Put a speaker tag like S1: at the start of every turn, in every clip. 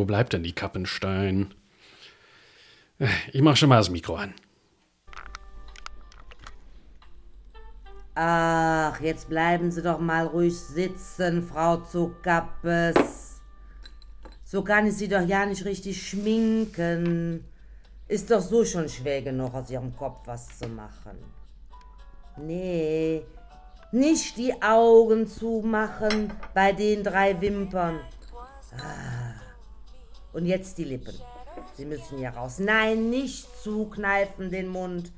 S1: wo bleibt denn die Kappenstein? Ich mach schon mal das Mikro an.
S2: Ach, jetzt bleiben Sie doch mal ruhig sitzen, Frau Zukappes. So kann ich Sie doch ja nicht richtig schminken. Ist doch so schon schwer genug, aus Ihrem Kopf was zu machen. Nee, nicht die Augen zumachen bei den drei Wimpern. Ah. Und jetzt die Lippen. Sie müssen hier raus. Nein, nicht zukneifen den Mund.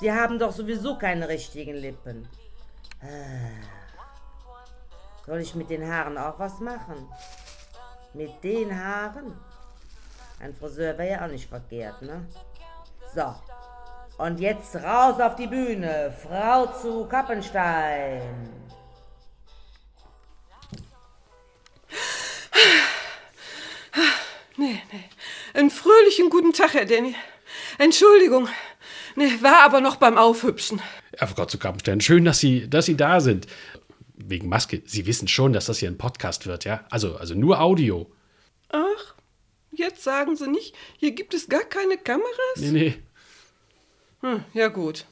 S2: Sie haben doch sowieso keine richtigen Lippen. Ah. Soll ich mit den Haaren auch was machen? Mit den Haaren? Ein Friseur wäre ja auch nicht verkehrt, ne? So. Und jetzt raus auf die Bühne. Frau zu Kappenstein.
S3: Nee, nee. Einen fröhlichen guten Tag, Herr Danny. Entschuldigung. Nee, war aber noch beim Aufhübschen.
S1: Ja, Frau zu Kappenstein, schön, dass Sie, dass Sie da sind. Wegen Maske. Sie wissen schon, dass das hier ein Podcast wird, ja? Also, also nur Audio.
S3: Ach, jetzt sagen Sie nicht, hier gibt es gar keine Kameras?
S1: Nee, nee.
S3: Hm, ja gut.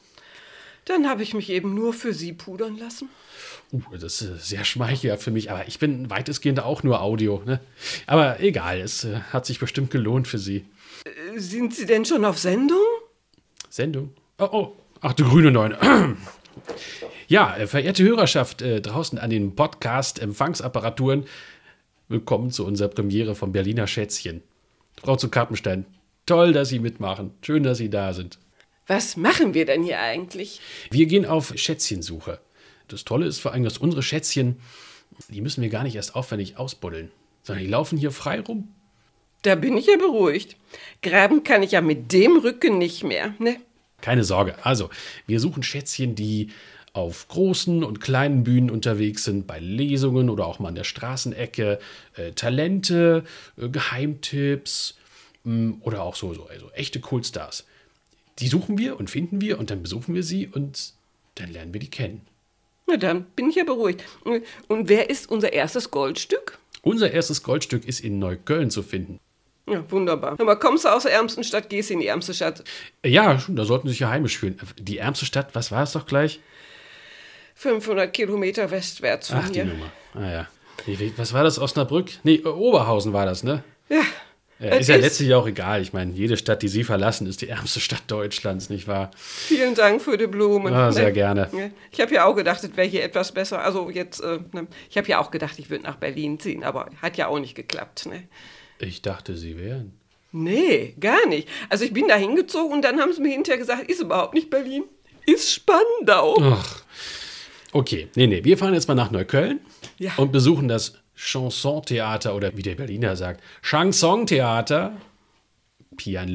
S3: Dann habe ich mich eben nur für Sie pudern lassen.
S1: Uh, das ist sehr schmeichelhaft für mich, aber ich bin weitestgehend auch nur Audio. Ne? Aber egal, es äh, hat sich bestimmt gelohnt für Sie.
S3: Äh, sind Sie denn schon auf Sendung?
S1: Sendung? Oh, oh. Ach, du grüne Neune. ja, äh, verehrte Hörerschaft äh, draußen an den Podcast-Empfangsapparaturen, willkommen zu unserer Premiere vom Berliner Schätzchen. Frau zu Kappenstein, toll, dass Sie mitmachen. Schön, dass Sie da sind.
S3: Was machen wir denn hier eigentlich?
S1: Wir gehen auf Schätzchensuche. Das Tolle ist vor allem, dass unsere Schätzchen, die müssen wir gar nicht erst aufwendig ausbuddeln, sondern die laufen hier frei rum.
S3: Da bin ich ja beruhigt. Graben kann ich ja mit dem Rücken nicht mehr, ne?
S1: Keine Sorge. Also, wir suchen Schätzchen, die auf großen und kleinen Bühnen unterwegs sind, bei Lesungen oder auch mal an der Straßenecke, äh, Talente, äh, Geheimtipps mh, mm, oder auch so, so also echte Coolstars. Die suchen wir und finden wir und dann besuchen wir sie und dann lernen wir die kennen.
S3: Na dann bin ich ja beruhigt. Und wer ist unser erstes Goldstück?
S1: Unser erstes Goldstück ist in Neukölln zu finden.
S3: Ja, wunderbar. Aber kommst du aus der ärmsten Stadt, gehst in die ärmste Stadt.
S1: Ja, da sollten Sie sich ja heimisch fühlen. Die ärmste Stadt, was war es doch gleich?
S3: 500 Kilometer westwärts von
S1: Ach,
S3: hier.
S1: die Nummer. Ah ja. Was war das, Osnabrück? Nee, Oberhausen war das, ne?
S3: Ja,
S1: ja, ist ja letztlich auch egal. Ich meine, jede Stadt, die Sie verlassen, ist die ärmste Stadt Deutschlands, nicht wahr?
S3: Vielen Dank für die Blumen.
S1: Ah, sehr ne? gerne.
S3: Ich habe ja auch gedacht, es wäre hier etwas besser. Also jetzt, äh, ne? ich habe ja auch gedacht, ich würde nach Berlin ziehen, aber hat ja auch nicht geklappt. Ne?
S1: Ich dachte, Sie wären.
S3: Nee, gar nicht. Also ich bin da hingezogen und dann haben sie mir hinterher gesagt, ist überhaupt nicht Berlin, ist Spandau.
S1: Ach. Okay, nee, nee, wir fahren jetzt mal nach Neukölln
S3: ja.
S1: und besuchen das Chansontheater oder wie der Berliner sagt, Chansontheater Pian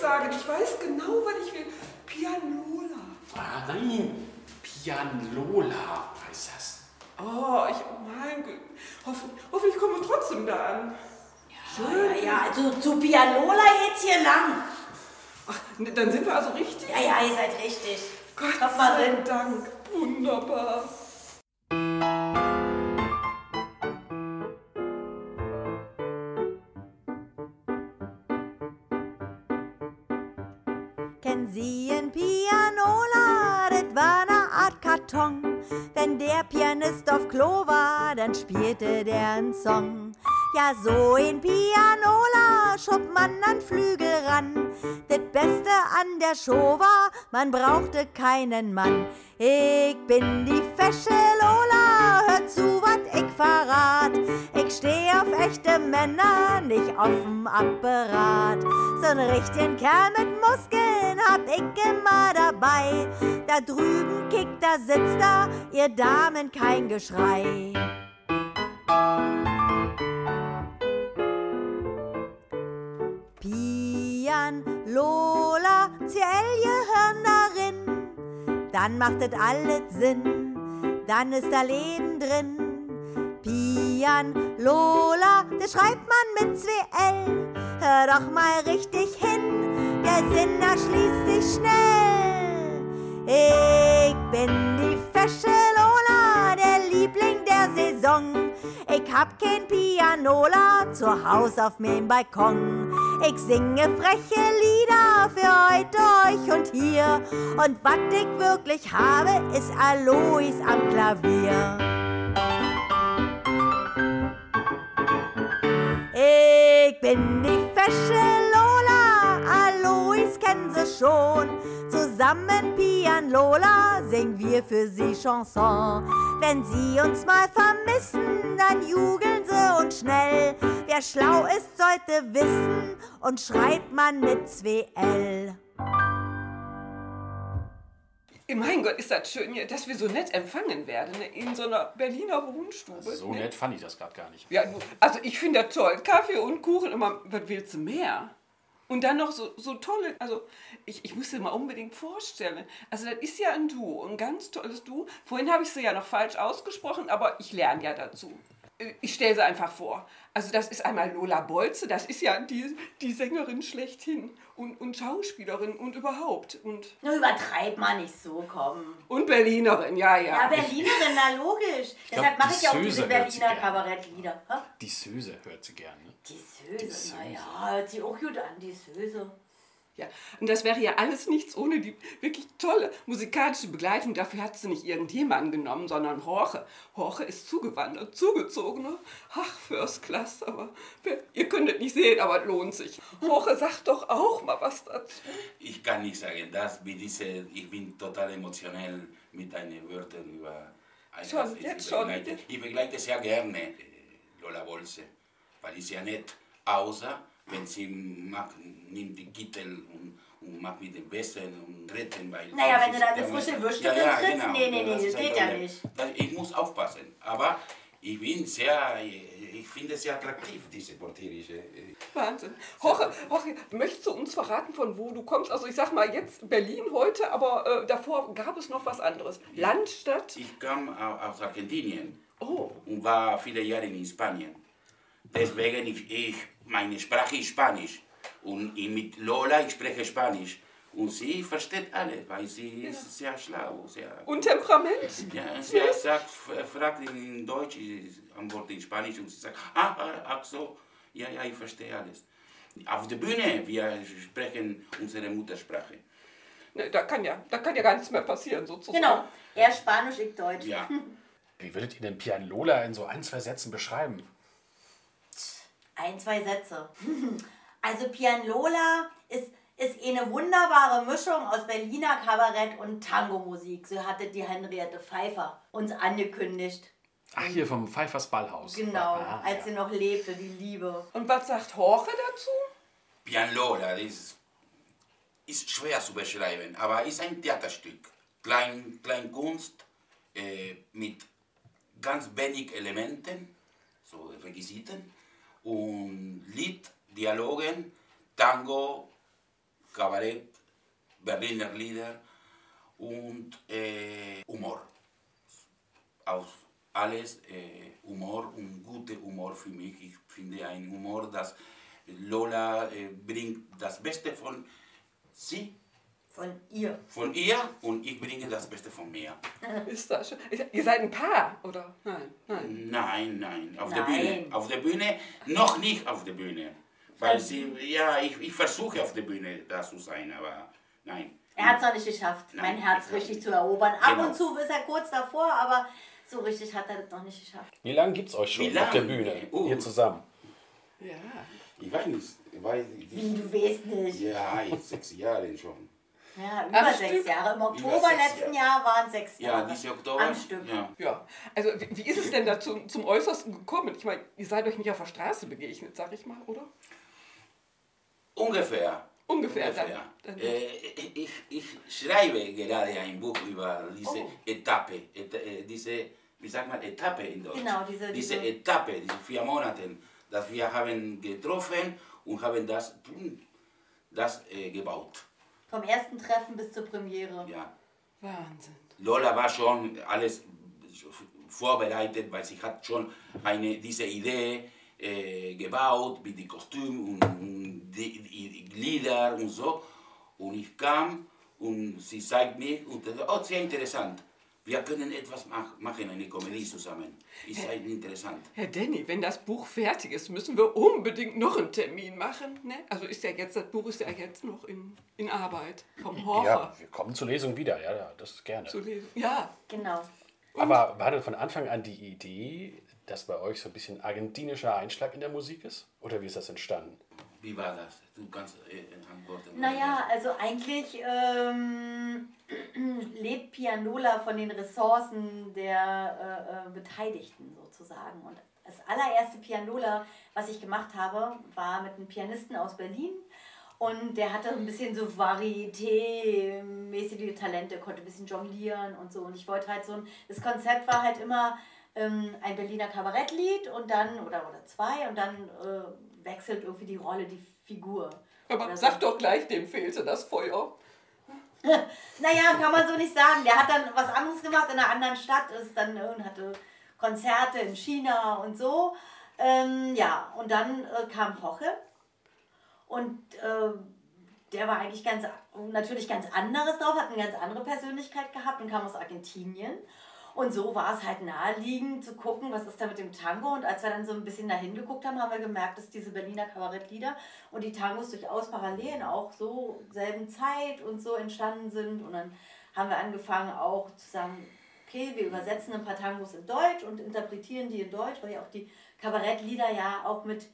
S3: sagen. Ich weiß genau, was ich will. Pianola.
S1: Ah, nein. Pianola heißt das.
S3: Oh, ich, oh mein Gott. Hoffen, hoffentlich kommen wir trotzdem da an.
S4: Ja, Schön. ja, ja, also zu Pianola geht's hier lang.
S3: Ach, ne, dann sind wir also richtig?
S4: Ja, ja, ihr seid richtig.
S3: Gott sei Dank. Wunderbar.
S5: Pianist auf Klo war, dann spielte der einen Song. Ja, so ein Pianola schob man an Flügel ran. Das Beste an der Show war, man brauchte keinen Mann. Ich bin die fesche Lola, echte Männer nicht auf'm Apparat. So einen richtigen Kerl mit Muskeln hab ich immer dabei. Da drüben kickt, da sitzt da, ihr Damen kein Geschrei. Pian, Lola, CL gehören darin. Dann macht es alles Sinn, dann ist da Leben drin. Pian, Lola, das schreibt man mit zwei L. Hör doch mal richtig hin, der Sinn erschließt sich schnell. Ich bin die fesche Lola, der Liebling der Saison. Ich hab kein Pianola zu Haus auf meinem Balkon. Ich singe freche Lieder für heute, euch und hier. Und was ich wirklich habe, ist Alois am Klavier. Bin die fesche Lola, Alois kennen sie schon. Zusammen Pian Lola singen wir für sie Chanson. Wenn sie uns mal vermissen, dann jugeln sie uns schnell. Wer schlau ist, sollte wissen und schreibt man mit 2L.
S3: Mein Gott, ist das schön, dass wir so nett empfangen werden ne, in so einer Berliner Wohnstube.
S1: So
S3: ne?
S1: nett fand ich das gerade gar nicht.
S3: Ja, also ich finde das toll. Kaffee und Kuchen, immer, was willst du mehr? Und dann noch so, so tolle, also ich, ich muss dir mal unbedingt vorstellen. Also das ist ja ein Duo, ein ganz tolles Duo. Vorhin habe ich sie ja noch falsch ausgesprochen, aber ich lerne ja dazu. Ich stelle sie einfach vor. Also das ist einmal Lola Bolze, das ist ja die, die Sängerin schlechthin und, und Schauspielerin und überhaupt. Und,
S4: Nur übertreib mal nicht so, komm.
S3: und Berlinerin, ja, ja.
S4: Ja, Berlinerin, na logisch. Deshalb
S1: glaub,
S4: mache
S1: die
S4: ich ja auch
S1: Söse
S4: diese
S1: sie
S4: Berliner. Kabarettlieder.
S1: Die Söse hört sie gerne. Ne?
S4: Die Söse, naja, hört sich auch gut an, die Söse.
S3: Ja, und das wäre ja alles nichts ohne die wirklich tolle musikalische Begleitung. Dafür hat sie nicht irgendjemanden genommen, sondern Horche. Horche ist zugewandert, zugezogener. Ach, First Class, aber ihr könnt es nicht sehen, aber es lohnt sich. Horche sagt doch auch mal was dazu.
S6: Ich kann nicht sagen, das wie diese, ich bin total emotionell mit deinen Wörtern über
S3: Schon,
S6: ich
S3: jetzt schon.
S6: begleite, Ich begleite sehr gerne äh, Lola Bolse, weil ich sehr nett, außer wenn sie macht, nimmt die Kittel und, und macht mit dem Besten und retten, weil...
S4: Naja, wenn du da eine
S6: Ja,
S4: frische
S6: ja,
S4: Würste
S6: ja, ja,
S4: trittst,
S6: genau,
S4: nee, nee, nee,
S6: das
S4: das geht ja nicht.
S6: Das, ich muss aufpassen, aber ich bin sehr, ich finde es sehr attraktiv, diese portierische...
S3: Wahnsinn. Horche, Horche, möchtest du uns verraten, von wo du kommst? Also ich sag mal jetzt Berlin heute, aber äh, davor gab es noch was anderes. Land, Stadt?
S6: Ich kam au- aus Argentinien.
S3: Oh,
S6: und war viele Jahre in Spanien. Deswegen ich, ich meine Sprache ist Spanisch und ich mit Lola ich spreche Spanisch und sie versteht alles, weil sie ist sehr schlau, sehr
S3: und Temperament?
S6: ja, sie sagt, fragt in Deutsch, ich antworte in Spanisch und sie sagt, ah, ah, ach so, ja, ja, ich verstehe alles. Auf der Bühne, wir sprechen unsere Muttersprache.
S3: Ne, da, kann ja, da kann ja gar nichts mehr passieren, sozusagen.
S4: Genau, er Spanisch, ich Deutsch.
S6: Ja,
S1: Wie würdet ihr den Pian Lola in so ein, zwei Sätzen beschreiben?
S4: Ein, zwei Sätze. Also Pian Lola ist, ist eine wunderbare Mischung aus Berliner Kabarett und Tango-Musik. So hatte die Henriette Pfeiffer uns angekündigt.
S1: Ach, hier vom Pfeiffers Ballhaus.
S4: Genau,
S1: Ah,
S4: als
S1: ja.
S4: sie noch lebte, die Liebe.
S3: Und was sagt Horche dazu?
S6: Pianola, das ist, ist schwer zu beschreiben, aber ist ein Theaterstück. Klein, Kleinkunst äh, mit ganz wenig Elementen, so Requisiten, und Lied, Dialogen, Tango, Kabarett, Berliner Lieder und äh, Humor. Auf alles äh, Humor und gute Humor für mich. Ich finde ein Humor, das Lola äh, bringt das Beste von sie,
S4: Von ihr.
S6: von ihr und ich bringe das Beste von mir.
S3: Ist das schön? Ihr seid ein Paar, oder? Nein, nein.
S6: Nein, nein, auf der
S4: Nein.
S6: Bühne. Auf der Bühne, noch nicht auf der Bühne. Weil sie, ja, ich, ich versuche auf der Bühne da zu sein, aber nein.
S4: Er hat es noch nicht geschafft,
S6: Nein,
S4: mein Herz
S6: ich-
S4: richtig zu erobern. Ab
S6: Genau.
S4: und zu ist er kurz davor, aber so richtig hat er das noch nicht geschafft.
S1: Wie lange gibt's euch schon auf der? Bühne?
S6: Oh.
S1: Hier zusammen.
S6: Ich weiß nicht, ich weiß
S4: Wie, du weißt nicht.
S6: Ja, jetzt sechs Jahre schon.
S7: Ja, über
S3: Am
S7: sechs
S3: Stück?
S7: Jahre. Im Oktober letzten Jahr waren sechs
S6: Ja,
S7: Jahre.
S6: diese Oktober.
S7: Am Stück.
S6: Ja.
S3: Ja, also wie, wie ist es denn dazu zum Äußersten gekommen? Ich meine, ihr seid euch nicht auf der Straße begegnet, sag ich mal, oder?
S6: Ungefähr.
S3: Ungefähr,
S6: Ungefähr.
S3: dann- dann-
S6: Äh, ich, ich schreibe gerade ein Buch über diese
S3: Oh.
S6: Etappe, et, äh, diese, wie sagt man, Etappe in Deutsch.
S7: Genau, diese-
S6: diese
S7: diese-
S6: Etappe, diese vier Monate, dass wir haben getroffen und haben das, das äh, gebaut.
S7: Vom ersten Treffen bis zur Premiere.
S6: Ja.
S3: Wahnsinn.
S6: Lola war schon alles vorbereitet, weil sie hat schon eine, diese Idee äh, gebaut mit den Kostümen und, und Lieder und so. Und ich kam und sie zeigt mir und das, oh, sehr interessant. Wir können etwas mach, machen, eine Komödie zusammen. Ist sehr interessant.
S3: Herr Danny, wenn das Buch fertig ist, müssen wir unbedingt noch einen Termin machen. Ne? Also ist ja jetzt, das Buch ist ja jetzt noch in, in Arbeit vom Horcher
S1: Ja, wir kommen zur Lesung wieder. Ja, ja, das gerne.
S3: zu lesen. Ja,
S7: Genau.
S1: Aber war denn von Anfang an die Idee, dass bei euch so ein bisschen argentinischer Einschlag in der Musik ist? Oder wie ist das entstanden?
S6: Wie war das? Du kannst äh, antworten.
S7: Naja, also eigentlich ähm, lebt Pianola von den Ressourcen der äh, äh, Beteiligten sozusagen. Und das allererste Pianola, was ich gemacht habe, war mit einem Pianisten aus Berlin. Und der hatte ein bisschen so Varieté-mäßige Talente, konnte ein bisschen jonglieren und so. Und ich wollte halt so ein, das Konzept war halt immer ähm, ein Berliner Kabarettlied und dann, oder, oder zwei, und dann äh, wechselt irgendwie die Rolle, die Figur.
S3: aber
S7: Oder
S3: sag
S7: so.
S3: doch gleich, dem fehlte das Feuer.
S7: Naja, kann man so nicht sagen. Der hat dann was anderes gemacht in einer anderen Stadt, ist dann und hatte Konzerte in China und so. Ähm, ja, und dann äh, kam Hoche und äh, der war eigentlich ganz, natürlich ganz anderes drauf, hat eine ganz andere Persönlichkeit gehabt und kam aus Argentinien. Und so war es halt naheliegend zu gucken, was ist da mit dem Tango. Und als wir dann so ein bisschen dahin geguckt haben, haben wir gemerkt, dass diese Berliner Kabarettlieder und die Tangos durchaus parallel auch so selben Zeit und so entstanden sind. Und dann haben wir angefangen auch zu sagen, okay, wir übersetzen ein paar Tangos in Deutsch und interpretieren die in Deutsch, weil ja auch die Kabarettlieder ja auch mit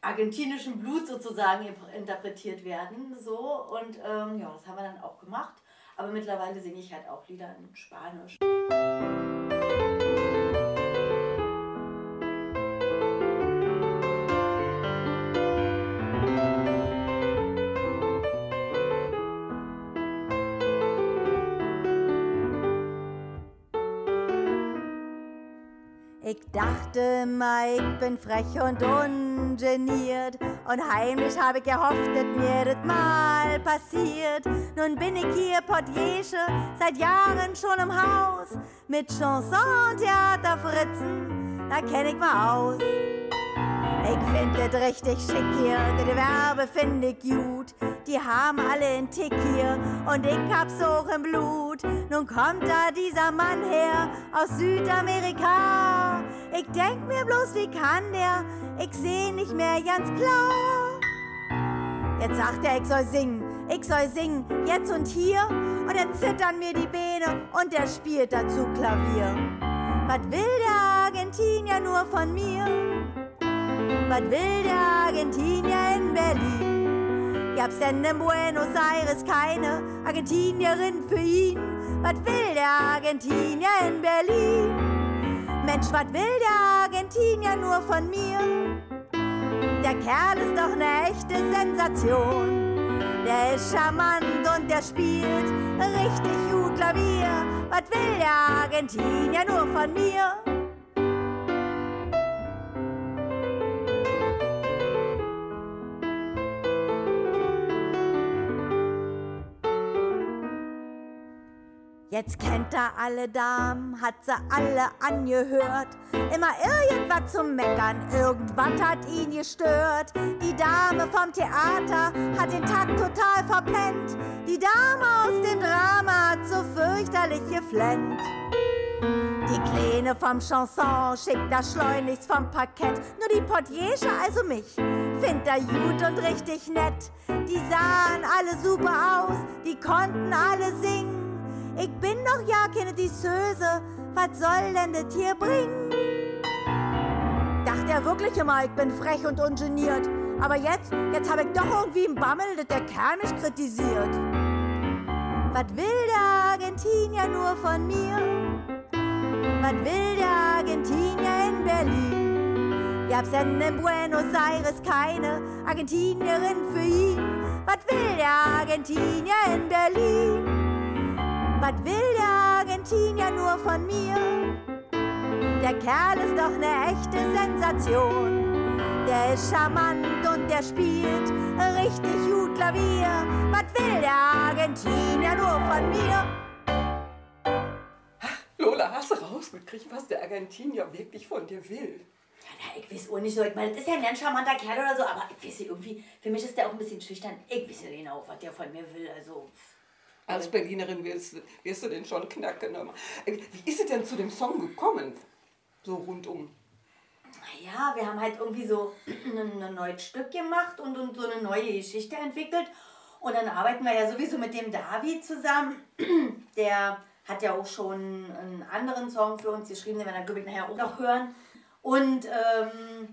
S7: argentinischem Blut sozusagen interpretiert werden. So. Und ähm, ja, das haben wir dann auch gemacht. Aber mittlerweile singe ich halt auch Lieder in Spanisch.
S4: Ich dachte ich bin frech und ungeniert. Und heimlich habe ich gehofft, dass mir das mal passiert. Nun bin ich hier Portiege, seit Jahren schon im Haus. Mit Chanson, Theater, Fritzen, da kenn ich mal aus. Ich find das richtig schick hier, das Gewerbe find ich gut. Die haben alle einen Tick hier und ich hab's auch im Blut. Nun kommt da dieser Mann her aus Südamerika. Ich denk mir bloß, wie kann der? Ich seh nicht mehr ganz klar. Jetzt sagt er, ich soll singen, ich soll singen, jetzt und hier. Und er zittern mir die Beine und er spielt dazu Klavier. Was will der Argentinier nur von mir? Was will der Argentinier in Berlin? Gab's denn in Buenos Aires keine Argentinierin für ihn? Was will der Argentinier in Berlin? Mensch, was will der Argentinier nur von mir? Der Kerl ist doch ne echte Sensation. Der ist charmant und der spielt richtig gut Klavier. Was will der Argentinier nur von mir? Jetzt kennt er alle Damen, hat sie alle angehört. Immer irgendwas zum Meckern, irgendwas hat ihn gestört. Die Dame vom Theater hat den Takt total verpennt. Die Dame aus dem Drama hat so fürchterlich geflennt. Die Kleine vom Chanson schickt das schleunigst vom Parkett. Nur die Portiege, also mich, findet er gut und richtig nett. Die sahen alle super aus, die konnten alle singen. Ich bin doch ja keine Disseuse, was soll denn das hier bringen? Dachte er wirklich immer, ich bin frech und ungeniert. Aber jetzt, jetzt hab ich doch irgendwie einen Bammel, dass der Kerl mich kritisiert.
S5: Was will der Argentinier nur von mir? Was will der Argentinier in Berlin? Gab's denn in Buenos Aires keine Argentinierin für ihn? Was will der Argentinier in Berlin? Was will der Argentinier nur von mir? Der Kerl ist doch ne echte Sensation. Der ist charmant und der spielt richtig gut Klavier. Was will der Argentinier nur von mir?
S3: Lola, hast du rausgekriegt, was der Argentinier wirklich von dir will?
S4: Ja, ich weiß auch nicht so. Ich meine, das ist ja ein ganz charmanter Kerl oder so, aber ich weiß nicht, irgendwie, für mich ist der auch ein bisschen schüchtern. Ich weiß nicht genau, was der von mir will. Also,
S3: Als Berlinerin wirst, wirst du den schon knacken. Wie ist es denn zu dem Song gekommen? So rundum.
S4: ja, wir haben halt irgendwie so ein, ein neues Stück gemacht und, und so eine neue Geschichte entwickelt. Und dann arbeiten wir ja sowieso mit dem David zusammen. Der hat ja auch schon einen anderen Song für uns geschrieben, den wir dann, glaube ich, nachher auch noch hören. Und ähm,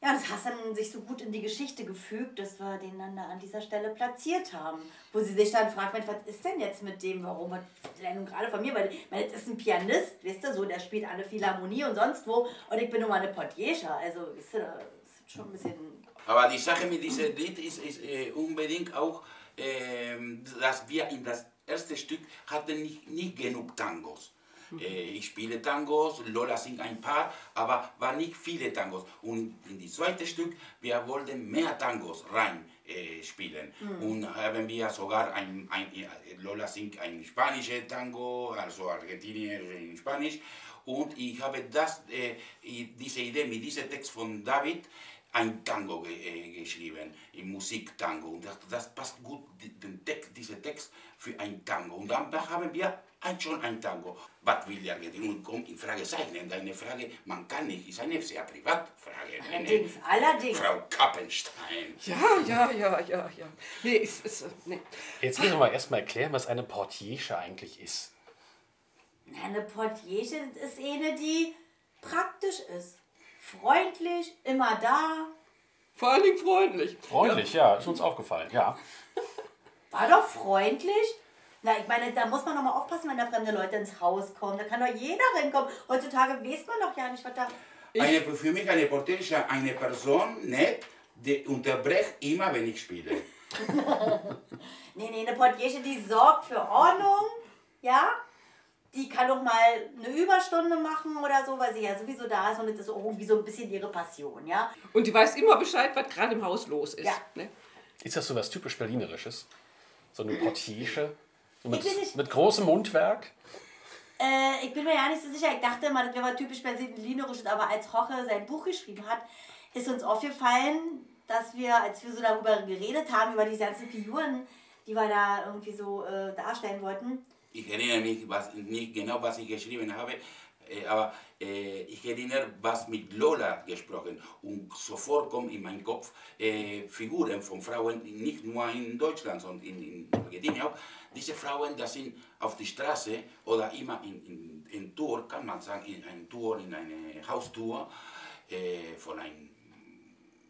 S4: ja, das hat dann sich so gut in die Geschichte gefügt, dass wir den dann da an dieser Stelle platziert haben. Wo sie sich dann fragt, was ist denn jetzt mit dem, warum, nun gerade von mir? Weil, meine, das ist ein Pianist, weißt du, so, der spielt alle Philharmonie und sonst wo. Und ich bin nur mal eine Portiersche, also, weißt du, das ist schon ein bisschen...
S6: Aber die Sache mit diesem Lied ist, ist äh, unbedingt auch, ähm, dass wir in das erste Stück hatten nicht, nicht genug Tangos. Äh, ich spiele Tangos, Lola singt ein paar, aber war nicht viele Tangos. Und in das zweite Stück, wir wollten mehr Tangos rein äh, spielen. Und haben wir sogar ein, ein, Lola singt ein spanisches Tango, also Argentinier in Spanisch. Und ich habe das, äh, diese Idee mit diesem Text von David, ein Tango äh, geschrieben, im Musiktango. Und das, das passt gut, den Text, dieser Text für ein Tango. Und dann da haben wir schon ein Tango. Was will der? Und kommt in Frage zeichnen. Deine Frage, man kann nicht, ist eine sehr Privatfrage. Eine
S4: Allerdings, allerdings.
S6: Frau Kappenstein.
S3: Ja, ja, ja, ja, ja. Nee, ist, ist, nee.
S1: Jetzt müssen wir mal erstmal erklären, was eine Portiersche eigentlich ist.
S4: Eine Portiersche ist eine, die praktisch ist. Freundlich, immer da.
S3: Vor allen Dingen freundlich.
S1: Freundlich, ja, ist uns aufgefallen, ja.
S4: War doch freundlich. Na, ich meine, da muss man doch mal aufpassen, wenn da fremde Leute ins Haus kommen. Da kann doch jeder reinkommen. Heutzutage weiß man doch ja nicht, was da...
S6: Eine, für mich eine Portier ist eine Person, nett, die unterbricht immer, wenn ich spiele.
S4: Nee, nee, eine Portiersche, die sorgt für Ordnung, ja. Die kann doch mal eine Überstunde machen oder so, weil sie ja sowieso da ist und das ist auch irgendwie so ein bisschen ihre Passion, ja.
S3: Und die weiß immer Bescheid, was gerade im Haus los ist.
S4: Ja.
S3: Ne?
S1: Ist das so was typisch Berlinerisches? So eine Portiersche?
S4: Bin nicht-
S1: mit, mit großem Mundwerk?
S4: Äh, ich bin mir ja nicht so sicher. Ich dachte immer, das wäre mal typisch berlinerisch, aber als Roche sein Buch geschrieben hat, ist uns aufgefallen, dass wir, als wir so darüber geredet haben, über diese ganzen Figuren, die wir da irgendwie so äh, darstellen wollten,
S6: Ich erinnere mich was, nicht genau, was ich geschrieben habe, äh, aber äh, ich erinnere, was mit Lola gesprochen. Und sofort kommen in meinen Kopf äh, Figuren von Frauen, nicht nur in Deutschland, sondern in, in Argentinien auch. Diese Frauen, das sind auf der Straße oder immer in, in, in Tour, kann man sagen, in eine Tour, in eine Haustour äh, von einem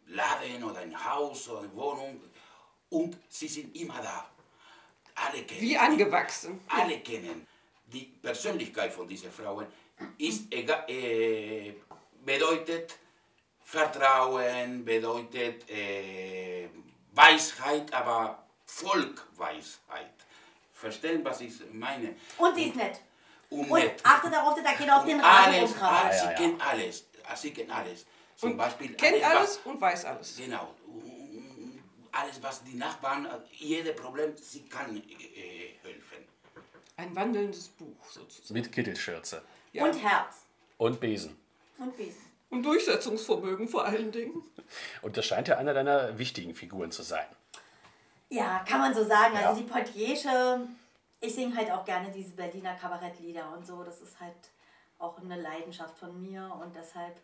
S6: Laden oder ein Haus oder eine Wohnung. Und sie sind immer da. Alle kennen
S3: Wie
S6: die.
S3: angewachsen.
S6: Alle kennen die Persönlichkeit von diesen Frauen. Ist ega- äh, bedeutet Vertrauen, bedeutet äh, Weisheit, aber Volkweisheit. Verstehen, was ich meine?
S4: und sie ist nett.
S6: Und,
S4: Und
S6: nett.
S4: achte darauf, dass da keiner auf den Rasen
S6: alles, alles,
S1: Ja,
S6: sie
S1: ja.
S6: kennt alles. Sie kennt alles. Zum Beispiel
S3: Kennt
S6: alles,
S3: alles und weiß alles.
S6: Genau. Alles, was die Nachbarn, jedes Problem, sie kann äh, helfen.
S3: Ein wandelndes Buch sozusagen.
S1: Mit Kittelschürze.
S3: Ja.
S4: Und Herz.
S1: Und Besen.
S4: Und Besen.
S3: Und Durchsetzungsvermögen vor allen Dingen.
S1: Und das scheint ja einer deiner wichtigen Figuren zu sein.
S4: Ja, kann man so sagen.
S1: Ja.
S4: Also die Portiersche, ich singe halt auch gerne diese Berliner Kabarettlieder und so. Das ist halt auch eine Leidenschaft von mir und deshalb.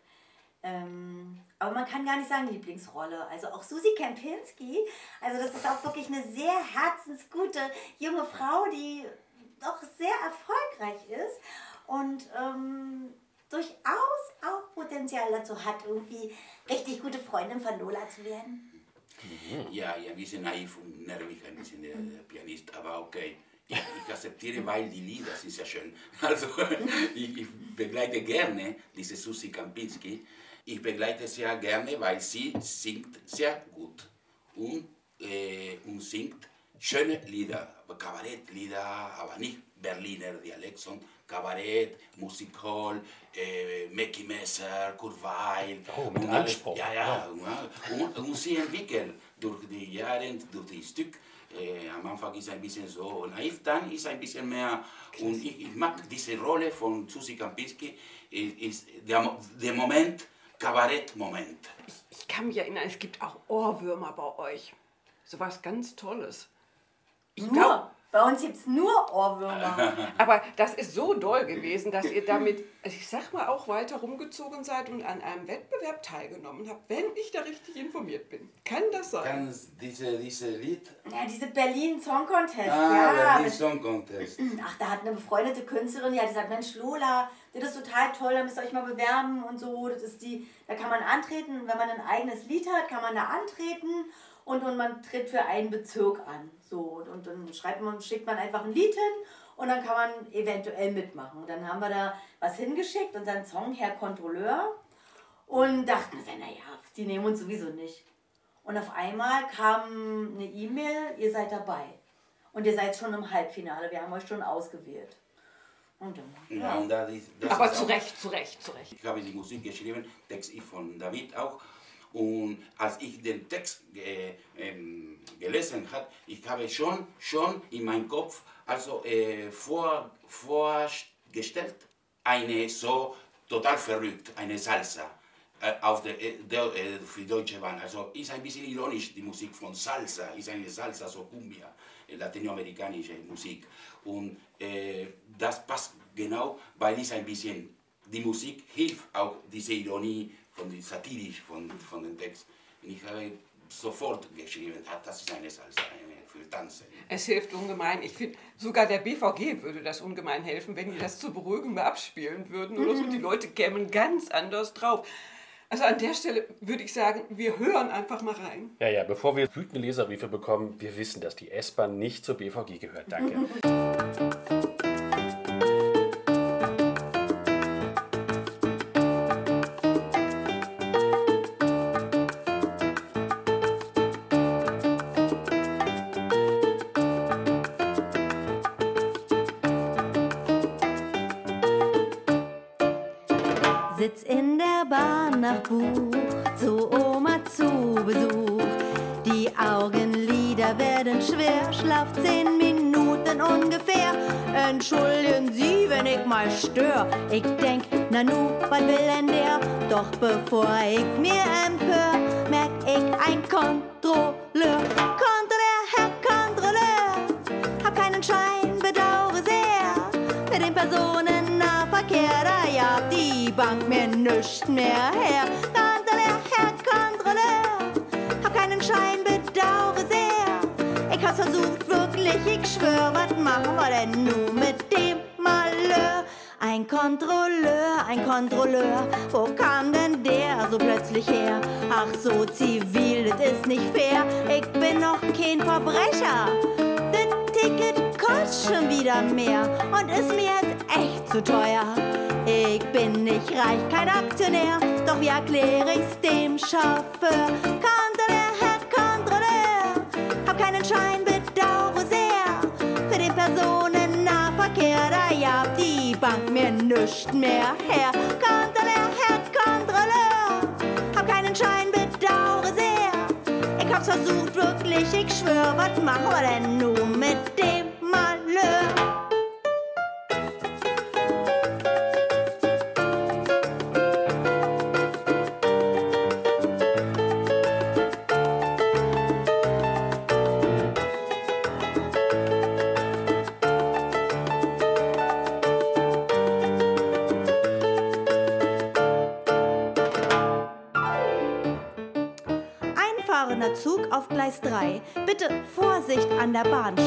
S4: Ähm, aber man kann gar nicht sagen Lieblingsrolle. Also auch Susi Kempinski, also das ist auch wirklich eine sehr herzensgute junge Frau, die doch sehr erfolgreich ist und ähm, durchaus auch Potenzial dazu hat, irgendwie richtig gute Freundin von Lola zu werden.
S6: Ja, ja, ein bisschen naiv und nervig, ein bisschen der, Pianist, aber okay. Ich, ich akzeptiere, weil die Lieder sind sehr schön. Also ich, ich begleite gerne diese Susi Kampinski. Ich begleite sehr gerne, weil sie singt sehr gut und, äh, und singt schöne Lieder, Kabarettlieder, aber nicht Berliner Dialekt, sondern Kabarett, Musikhall, äh, Mackie Messer, Kurt Weill.
S1: Oh, mit
S6: und alles. Ja, ja. ja. Und, und sie entwickelt durch die Jahre, durch die Stück. Äh, am Anfang ist ein bisschen so naiv, dann ist ein bisschen mehr. Und ich, ich mag diese Rolle von Susi Kampinski, ist, ist der, der Moment, Kabarett-Moment.
S3: Ich kann mich erinnern, es gibt auch Ohrwürmer bei euch. So was ganz Tolles. Ich
S8: Nur,
S3: glaub,
S8: bei uns gibt es nur Ohrwürmer.
S3: aber das ist so doll gewesen, dass ihr damit, ich sag mal, auch weiter rumgezogen seid und an einem Wettbewerb teilgenommen habt, wenn ich da richtig informiert bin. Kann das sein?
S6: Kannst diese, diese Lied?
S8: ja, diese Berlin Song Contest,
S6: Ah,
S8: ja.
S6: Berlin Song Contest.
S8: Ach, da hat eine befreundete Künstlerin, ja, die sagt, Mensch, Lola, das ist total toll, da müsst ihr euch mal bewerben und so. Das ist die, da kann man antreten, wenn man ein eigenes Lied hat, kann man da antreten und, und man tritt für einen Bezirk an. So, und, und dann schreibt man, schickt man einfach ein Lied hin und dann kann man eventuell mitmachen. Und dann haben wir da was hingeschickt, unseren Song Herr Kontrolleur und dachten, naja, die nehmen uns sowieso nicht. Und auf einmal kam eine E-Mail, ihr seid dabei. Und ihr seid schon im Halbfinale, wir haben euch schon ausgewählt. Und dann,
S6: Ja, und das ist, das
S3: aber zu Recht, zu Recht, zu Recht.
S6: Ich habe die Musik geschrieben, Text ich von David auch. Und als ich den Text äh, ähm, gelesen habe, ich habe schon, schon in meinem Kopf also, äh, vor, vorgestellt, eine so total verrückt, eine Salsa äh, auf der, äh, der, äh, für Deutsche Bahn. Also ist ein bisschen ironisch, die Musik von Salsa, ist eine Salsa, so Cumbia, äh, latinoamerikanische Musik. Und das passt genau, weil es ein bisschen, die Musik hilft auch diese Ironie von die satirisch von, von dem Text. Und ich habe sofort geschrieben, ah, das ist eine Salsa eine für Tanzen.
S3: Es hilft ungemein. Ich finde, sogar der BVG würde das ungemein helfen, wenn die das zur Beruhigung mal abspielen würden oder so. Die Leute kämen ganz anders drauf. Also an der Stelle würde ich sagen, wir hören einfach mal rein.
S1: Ja, ja, bevor wir wütende Leserbriefe bekommen, wir wissen, dass die S-Bahn nicht zur BVG gehört. Danke.
S4: 15 Minuten ungefähr. Entschuldigen Sie, wenn ich mal stör. Ich denk, na nu, was will denn der? Doch bevor ich mir empör, merk ich ein Kontrolleur. Kontrolleur, Herr Kontrolleur, hab keinen Schein, bedaure sehr. Mit den Personennahverkehr, da jagt die Bank mir nichts mehr her. Kontrolleur, Herr Kontrolleur, hab keinen Schein, bedaure sehr. Ich hab's versucht, wirklich, ich schwör, was machen wir denn nun mit dem Malheur? Ein Kontrolleur, ein Kontrolleur, wo kam denn der so plötzlich her? Ach so zivil, das ist nicht fair, ich bin noch kein Verbrecher. Das Ticket kostet schon wieder mehr und ist mir jetzt echt zu teuer. Ich bin nicht reich, kein Aktionär, doch wie erkläre ich's dem Chauffeur? Kontrolleur, Herr Kontrolleur, hab keinen Schein, Mir nüscht mehr her. Kontrolleur, Herr Kontrolleur, hab keinen Schein, bedauere sehr. Ich hab's versucht, wirklich, ich schwör, was machen wir denn nun mit dem Malheur?
S5: Wunderbaren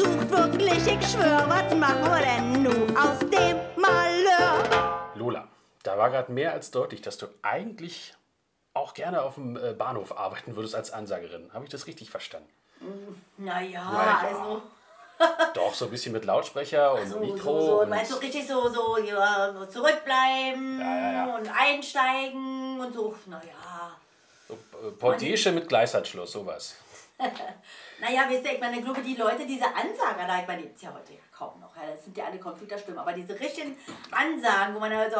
S5: versucht, wirklich, ich schwör, was machen wir denn nu aus dem Malheur?
S1: Lola, da war gerade mehr als deutlich, dass du eigentlich auch gerne auf dem äh, Bahnhof arbeiten würdest als Ansagerin. Habe ich das richtig verstanden?
S4: Naja,
S1: Naja.
S4: also.
S1: Doch, so ein bisschen mit Lautsprecher und
S4: So,
S1: Mikro.
S4: so, so,
S1: und
S4: meinst du richtig so, so, ja, zurückbleiben
S1: Ja, ja, ja.
S4: und einsteigen und so, naja.
S1: so, äh, Portage mit Gleisanschluss, sowas.
S4: Naja, wisst ihr, ich meine, ich glaube, die Leute, diese Ansager da, gibt es ja heute ja kaum noch, ja, das sind ja alle Computerstimmen, aber diese richtigen Ansagen, wo man halt so,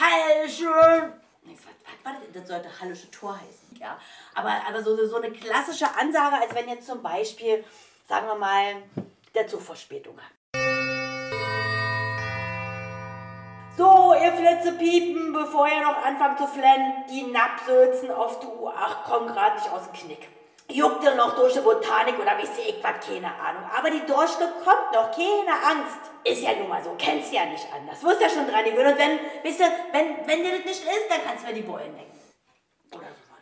S4: Hallöchen, was, was war das? Das sollte Hallische Tor heißen, ja. Aber, aber so, so eine klassische Ansage, als wenn jetzt zum Beispiel, sagen wir mal, der Zug Verspätung hat. So, ihr Flitzepiepen, bevor ihr noch anfangt zu flennen, die Napsülzen auf die U8 kommen gerade nicht aus dem Knick. Juckt ihr noch durch die Botanik oder wie sehe ich was? Keine Ahnung. Aber die Dorschke kommt noch, keine Angst. Ist ja nun mal so, kennst ja nicht anders. Wirst ja schon dran gewöhnt. Und wenn, wisst ihr, wenn, wenn dir das nicht ist, dann kannst du mir die Beulen necken. Oder so.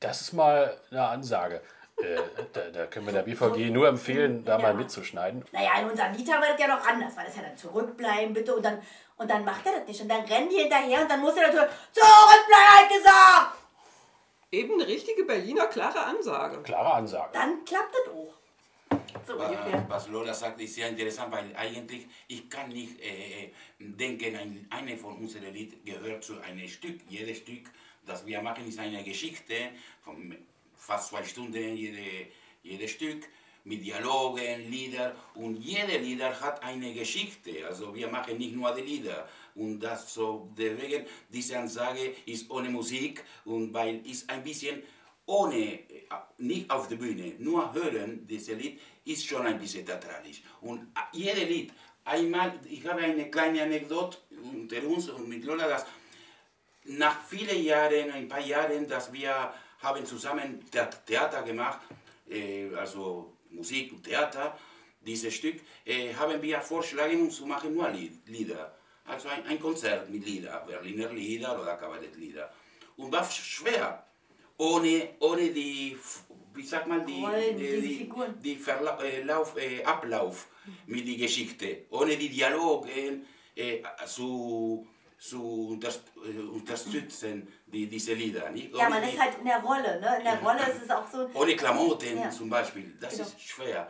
S1: Das ist mal eine Ansage. Äh, da, da können wir der BVG nur empfehlen, da
S4: Ja.
S1: mal mitzuschneiden.
S4: Naja, in unserem Mieter war das ja noch anders, weil das ja dann zurückbleiben, bitte. Und dann, und dann macht er das nicht. Und dann rennen die hinterher und dann muss er natürlich zurückbleiben, halt gesagt.
S3: Eben eine richtige Berliner klare Ansage.
S1: Klare Ansage.
S4: Dann klappt das auch. So ungefähr.
S6: Lola sagt, ist sehr interessant, weil eigentlich ich kann nicht äh, denken, ein, eine von unseren Lied gehört zu einem Stück. Jedes Stück, das wir machen, ist eine Geschichte von fast zwei Stunden, jede, jedes Stück mit Dialogen, Lieder und jede Lieder hat eine Geschichte. Also wir machen nicht nur die Lieder und das so deswegen diese Ansage ist ohne Musik und weil ist ein bisschen ohne, äh, nicht auf der Bühne, nur hören, dieses Lied ist schon ein bisschen theatralisch. Und äh, jedes Lied, einmal, ich habe eine kleine Anekdote unter uns und mit Lola, dass nach vielen Jahren, ein paar Jahren, dass wir haben zusammen Thea- Theater gemacht, äh, also Musik und Theater, dieses Stück, haben wir vorgeschlagen, uns zu machen nur Lied, Lieder. Also ein, ein Konzert mit Lieder, Berliner Lieder oder Kabarettlieder. Und war schwer, ohne, ohne die, wie sagt man, die,
S4: Rollen,
S6: die, die, die Verla äh, Lauf, äh, Ablauf mit der Geschichte, ohne die Dialoge äh, zu, zu unter, äh, unterstützen, die, diese Lieder. Nicht?
S4: Ja, man ist halt in der Rolle, ne? In der Rolle ist es auch so.
S6: ohne Klamotten
S4: Ja.
S6: zum Beispiel, das
S4: Genau.
S6: ist schwer.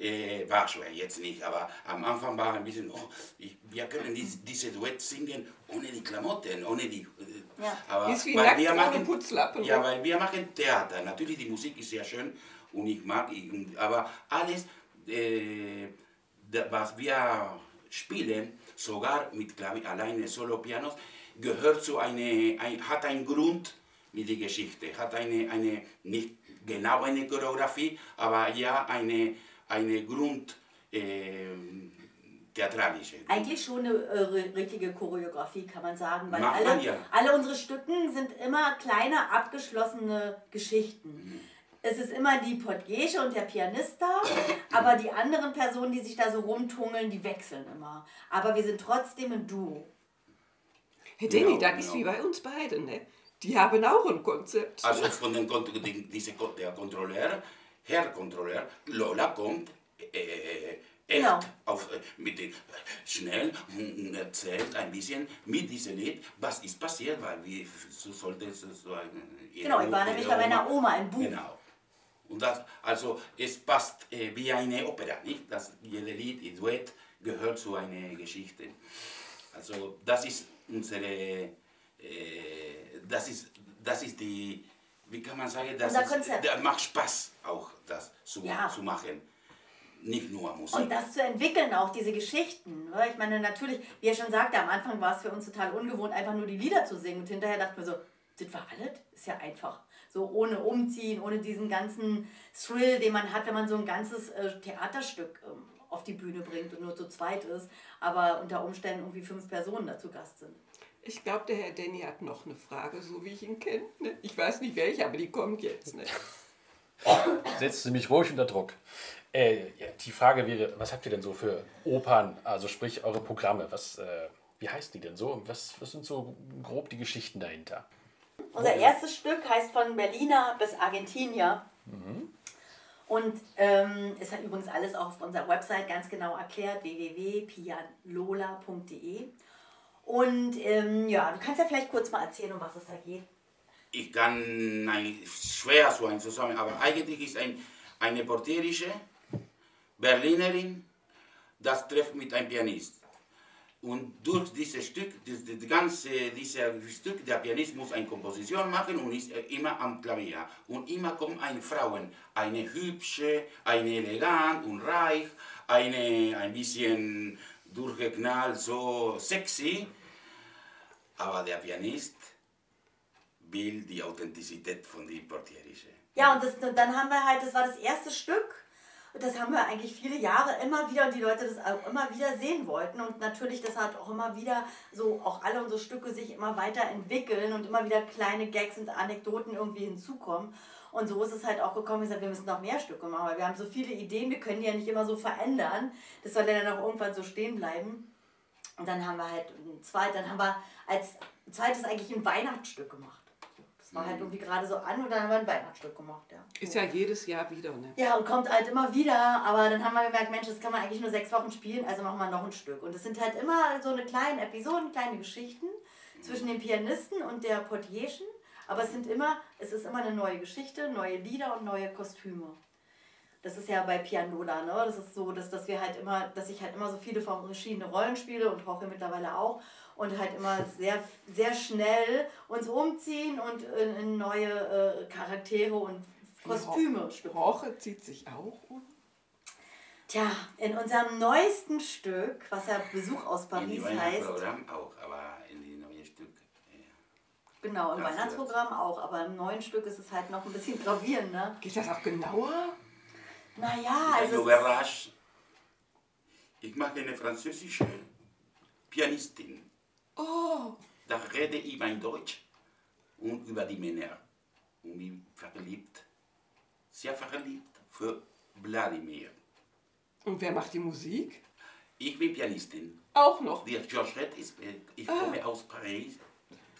S6: Äh, war schwer, jetzt nicht, aber am Anfang war ein bisschen, oh, ich, wir können dies, diese Duett singen ohne die Klamotten, ohne die. Äh,
S4: Ja.
S6: aber
S3: Ist wie
S6: weil
S3: nackt
S6: wir machen,
S3: Putzlappen,
S6: Ja,
S3: ne?
S6: weil wir machen Theater. Natürlich, die Musik ist sehr schön und ich mag, ich, aber alles, äh, was wir spielen, sogar mit Klavi alleine Solo-Pianos, gehört zu eine, ein, hat einen Grund mit der Geschichte, hat eine, eine nicht genau eine Choreografie, aber ja eine, eine Grund äh, theatralische.
S4: Eigentlich schon eine äh, ri- richtige Choreografie, kann man sagen, weil
S6: Macht man
S4: alle,
S6: ja.
S4: alle unsere Stücken sind immer kleine, abgeschlossene Geschichten. Es ist immer die Portiege und der Pianist da, aber die anderen Personen, die sich da so rumtungeln, die wechseln immer. Aber wir sind trotzdem ein Duo.
S3: Hey Danny,
S6: Genau,
S3: das ist
S6: genau.
S3: wie bei uns beiden, ne? Die haben auch ein Konzept.
S6: Also von dem Kont die, diese, der Kontrolleur, Herr Kontrolleur, Lola kommt äh, echt
S4: Genau.
S6: auf, äh, mit den, schnell und erzählt ein bisschen mit diesem Lied, was ist passiert, weil wie so sollte es so ein...
S4: Genau, ich war nämlich bei meiner Oma in Buch.
S6: Genau. Und das, also es passt äh, wie eine Opera, nicht? Das, jede Lied, Duett gehört zu einer Geschichte. Also das ist unsere, äh, das ist, das ist die, wie kann man sagen, das
S4: Unser
S6: ist,
S4: Konzept.
S6: das macht Spaß auch, das zu,
S4: Ja.
S6: zu machen. Nicht nur Musik.
S4: Und das zu entwickeln, auch diese Geschichten. ne? Ich meine, natürlich, wie er schon sagte, am Anfang war es für uns total ungewohnt, einfach nur die Lieder zu singen. Und hinterher dachten wir so, das war alles? Ist ja einfach. So ohne Umziehen, ohne diesen ganzen Thrill, den man hat, wenn man so ein ganzes äh, Theaterstück ähm, auf die Bühne bringt und nur zu zweit ist, aber unter Umständen irgendwie fünf Personen dazu Gast sind.
S3: Ich glaube, der Herr Danny hat noch eine Frage, so wie ich ihn kenne. Ne? Ich weiß nicht welche, aber die kommt jetzt. Ne?
S1: Setzt sie mich ruhig unter Druck. Äh, ja, die Frage wäre, was habt ihr denn so für Opern, also sprich eure Programme? Was, äh, wie heißen die denn so? Und was, was sind so grob die Geschichten dahinter?
S4: Unser erstes Stück heißt von Berliner bis Argentinier. Und ähm, es hat übrigens alles auch auf unserer Website ganz genau erklärt, www.pianlola.de. Und ähm, ja, du kannst ja vielleicht kurz mal erzählen, um was es da geht.
S6: Ich kann ein, schwer so ein zusammen, aber eigentlich ist ein, eine portierische Berlinerin, das trifft mit einem Pianist. Und durch dieses Stück, das, das ganze dieses Stück, der Pianist muss eine Komposition machen und ist immer am Klavier. Und immer kommen eine Frau, eine hübsche, eine elegant und reich, eine ein bisschen durchgeknallt, so sexy. Aber der Pianist will die Authentizität von der Portierische.
S4: Ja, und, das, und dann haben wir halt, das war das erste Stück. Und das haben wir eigentlich viele Jahre immer wieder und die Leute das auch immer wieder sehen wollten. Und natürlich, das hat auch immer wieder so, auch alle unsere Stücke sich immer weiterentwickeln und immer wieder kleine Gags und Anekdoten irgendwie hinzukommen. Und so ist es halt auch gekommen, ich gesagt, wir müssen noch mehr Stücke machen, weil wir haben so viele Ideen, wir können die ja nicht immer so verändern. Das soll ja dann auch irgendwann so stehen bleiben. Und dann haben wir halt ein zweites, dann haben wir als zweites eigentlich ein Weihnachtsstück gemacht. Das war halt irgendwie gerade so an und dann haben wir ein Weihnachtsstück gemacht, ja.
S3: Ist ja jedes Jahr wieder, ne?
S4: Ja, und kommt halt immer wieder, aber dann haben wir gemerkt, Mensch, das kann man eigentlich nur sechs Wochen spielen, also machen wir noch ein Stück. Und es sind halt immer so eine kleine Episoden, kleine Geschichten zwischen dem Pianisten und der Portierchen, aber es sind immer, es ist immer eine neue Geschichte, neue Lieder und neue Kostüme. Das ist ja bei Pianola, ne? Das ist so, dass, dass wir halt immer, dass ich halt immer so viele verschiedene Rollen spiele und Jorge mittlerweile auch und halt immer sehr, sehr schnell uns umziehen und in, in neue äh, Charaktere und Kostüme schlüpfen.
S3: Roche zieht sich auch um.
S4: Tja, in unserem neuesten Stück, was ja Besuch aus
S6: In die
S4: Paris heißt,
S6: Weihnachtsprogramm auch, aber in die neue Stück. Ja.
S4: genau, im
S6: Das
S4: Weihnachtsprogramm auch, aber im neuen Stück ist es halt noch ein bisschen gravierend, ne?
S3: Geht das auch genauer?
S4: Naja,
S6: Also
S4: also
S6: überrascht. Ich mache eine französische Pianistin.
S3: Oh,
S6: Da rede ich mein Deutsch und über die Männer. Und mich verliebt, sehr verliebt für Wladimir.
S3: und wer macht die Musik?
S6: Ich bin Pianistin.
S3: Auch noch.
S6: Die Georgette ist, äh, ich
S3: Ah.
S6: komme aus Paris.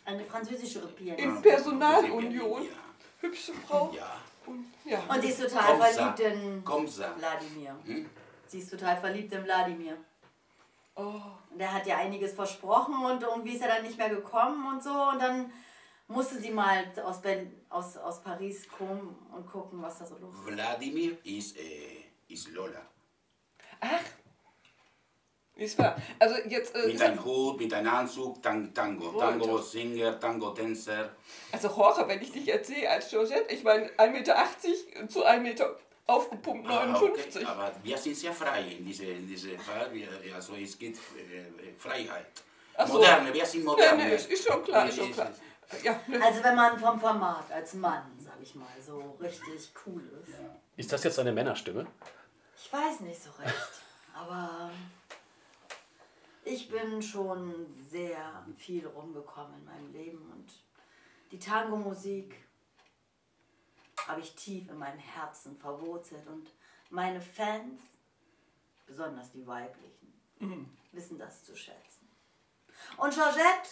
S4: eine französische
S3: Im
S4: Pianistin.
S3: Personalunion.
S6: Ja,
S3: Hübsche Frau.
S6: ja.
S3: Und, ja.
S4: Und sie ist total
S6: Komm,
S4: verliebt in
S6: Komm, sa.
S4: Wladimir.
S6: Hm?
S4: Sie ist total verliebt in Wladimir.
S3: oh.
S4: Und er hat ja einiges versprochen und irgendwie ist er dann nicht mehr gekommen und so. Und dann musste sie mal aus, ben, aus, aus Paris kommen und gucken, was da so los ist.
S6: Wladimir ist, äh, ist Lola.
S3: Ach. Ist wahr. Also jetzt. Äh,
S6: Mit
S3: ist,
S6: einem Hut, mit einem Anzug, Tan- Tango.
S3: Gut.
S6: Tango, Singer, Tango-Tänzer.
S3: also Jorge, wenn ich dich jetzt sehe als Georgette, ich meine 1,80 Meter zu 1 Meter aufgepumpt
S6: Ah,
S3: 59.
S6: okay. Aber wir sind sehr frei in diesem in diese Fall. Also es geht äh, Freiheit.
S3: Ach so.
S6: Moderne, wir sind
S3: Ja,
S6: moderne.
S3: nee, ist schon klar,
S6: Nee,
S3: ist schon klar. Ja.
S4: Also wenn man vom Format als Mann, sag ich mal, so richtig cool ist.
S1: Ist das jetzt eine Männerstimme?
S4: Ich weiß nicht so recht, aber ich bin schon sehr viel rumgekommen in meinem Leben und die Tango-Musik habe ich tief in meinem Herzen verwurzelt und meine Fans, besonders die weiblichen, wissen das zu schätzen. Und Georgette,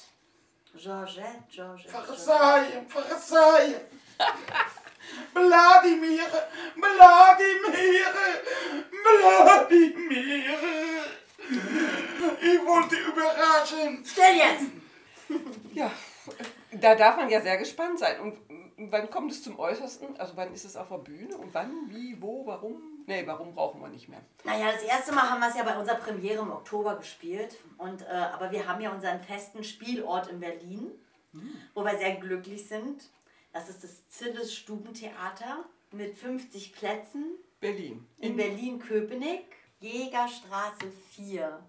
S4: Georgette, Georgette, Georgette.
S6: Verzeihen, verzeihen. Wladimir, Wladimir, Wladimir. Ich wollte überraschen.
S4: Still jetzt!
S3: ja, da darf man ja sehr gespannt sein. Und wann kommt es zum Äußersten? Also wann ist es auf der Bühne? Und wann, wie, wo, warum? Nee, warum brauchen wir nicht mehr.
S4: Naja, das erste Mal haben wir es ja bei unserer Premiere im Oktober gespielt. Und, äh, aber wir haben ja unseren festen Spielort in Berlin, wo wir sehr glücklich sind. Das ist das Zilles Stubentheater mit 50 Plätzen
S3: Berlin.
S4: in Berlin-Köpenick, Jägerstraße 4.